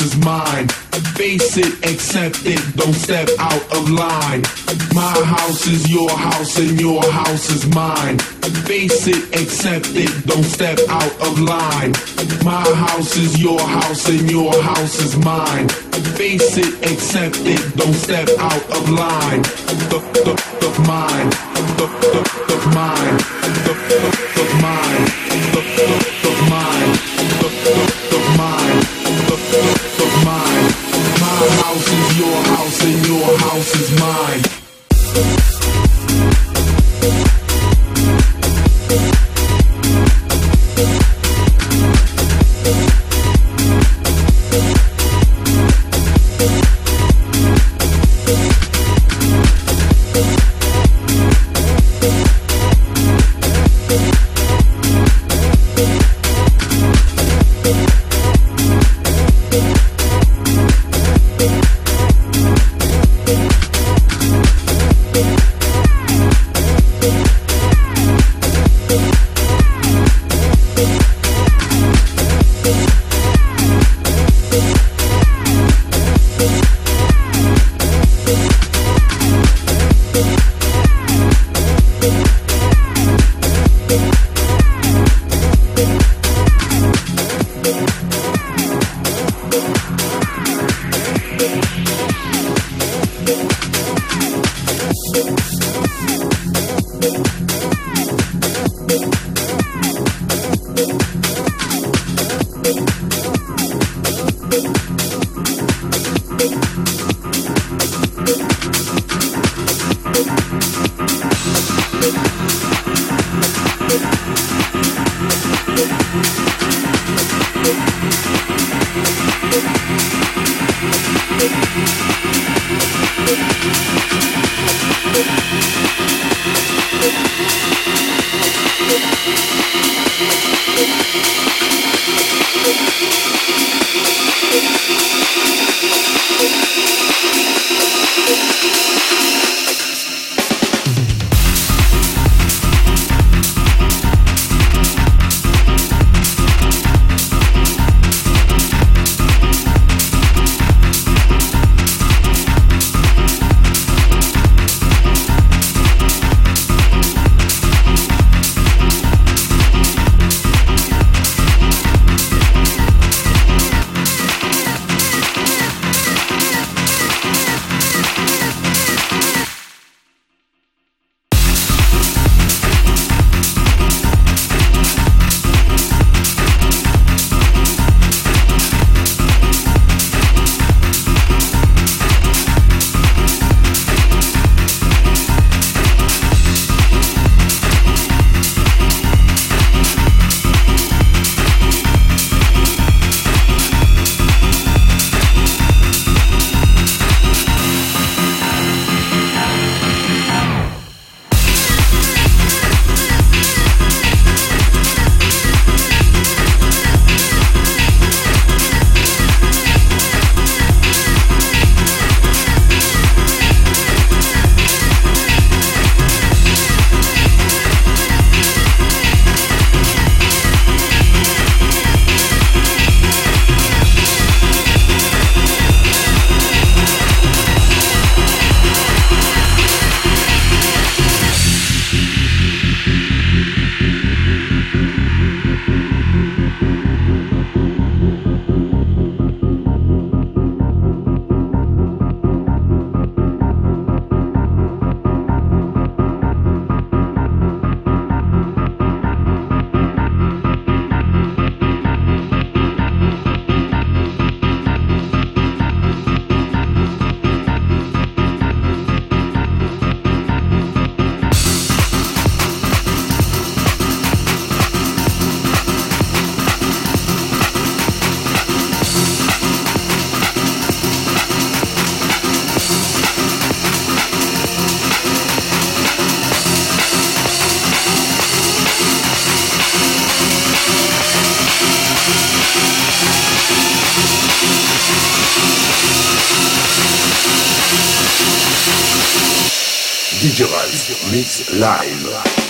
Is mine. Face it, accept it, don't step out of line. My house is your house and your house is mine. Face it, accept it, don't step out of line. My house is your house and your house is mine. Face it, accept it, don't step out of line. The, the, the mine, the, the, the mine, the, the, the Ralph Mix Live.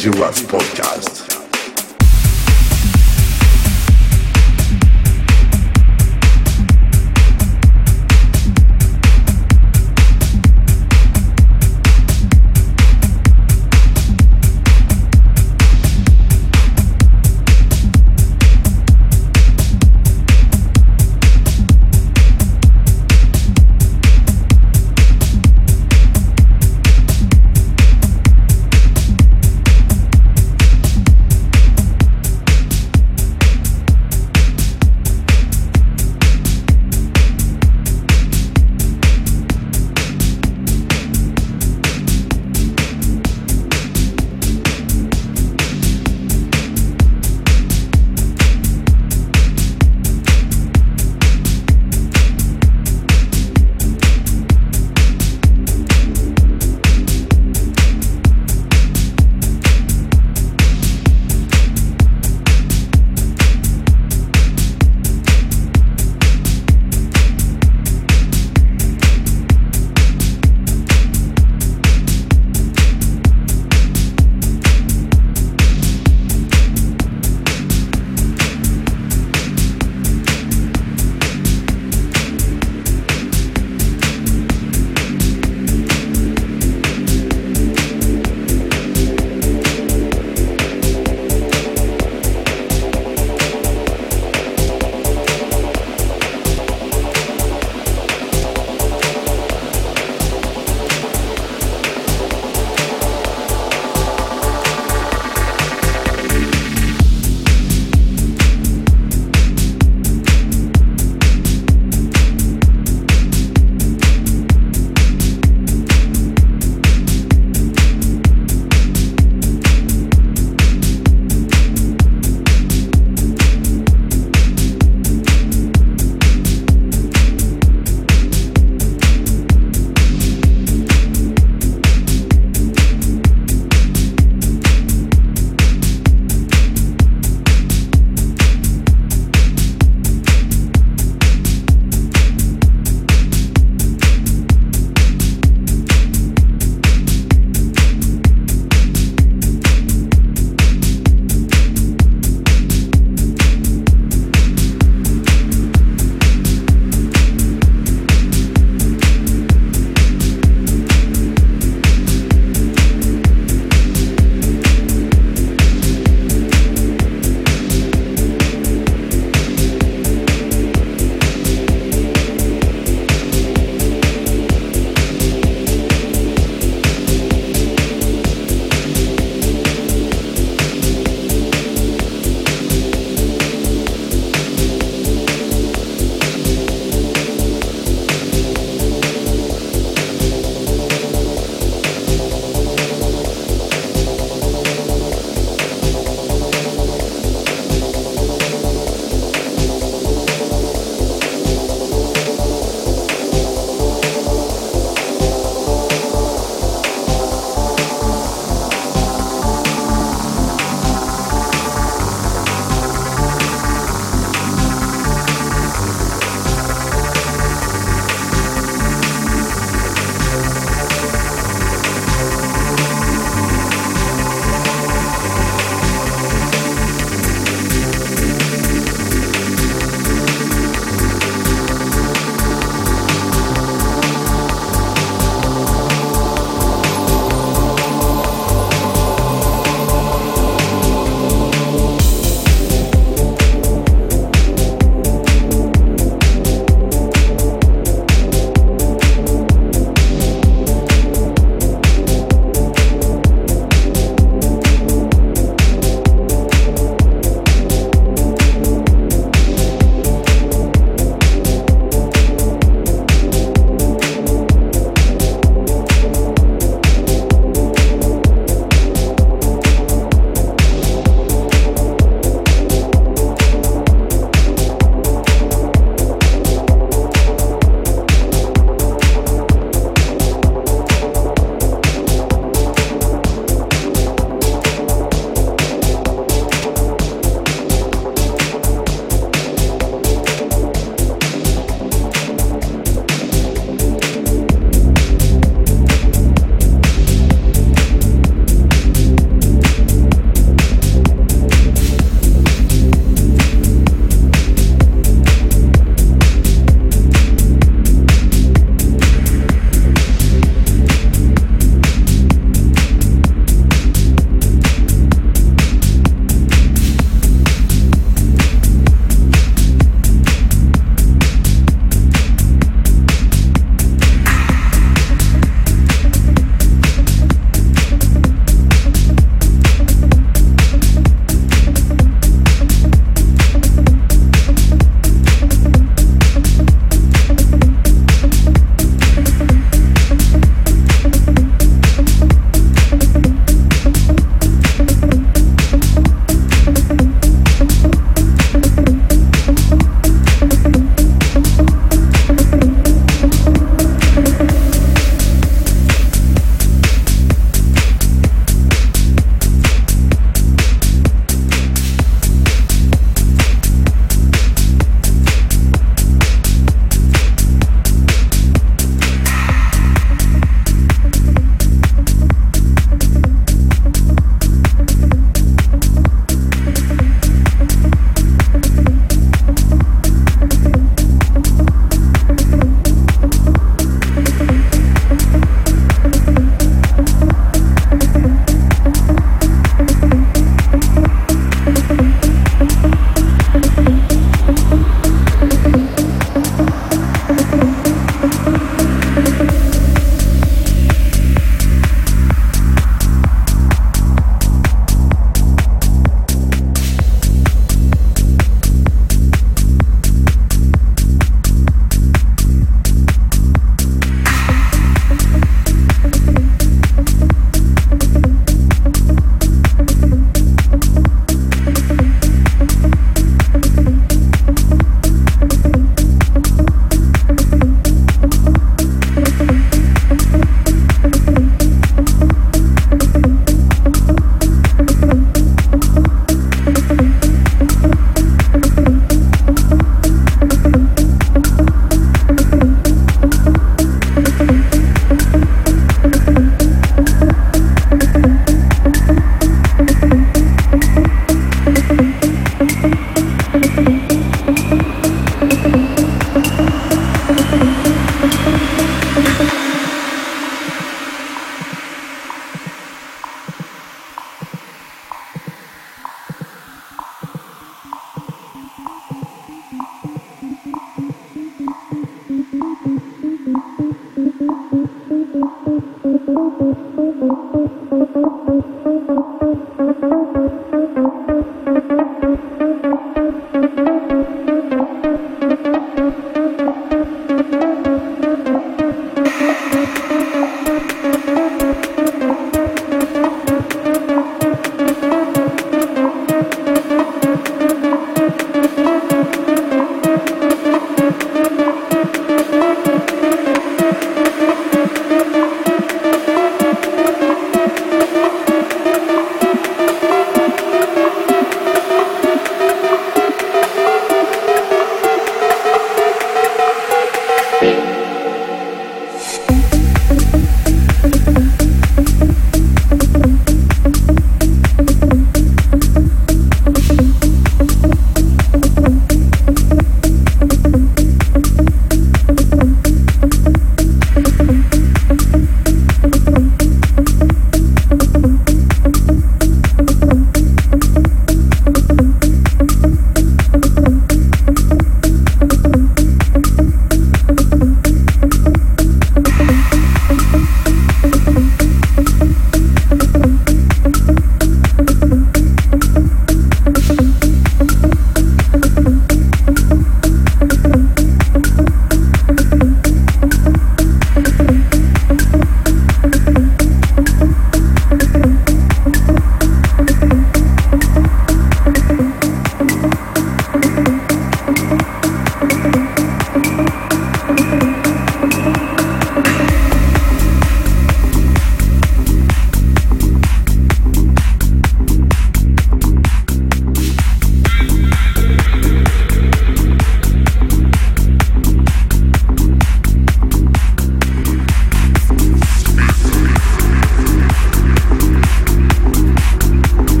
DJ Rats podcast.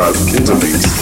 about kids' beats.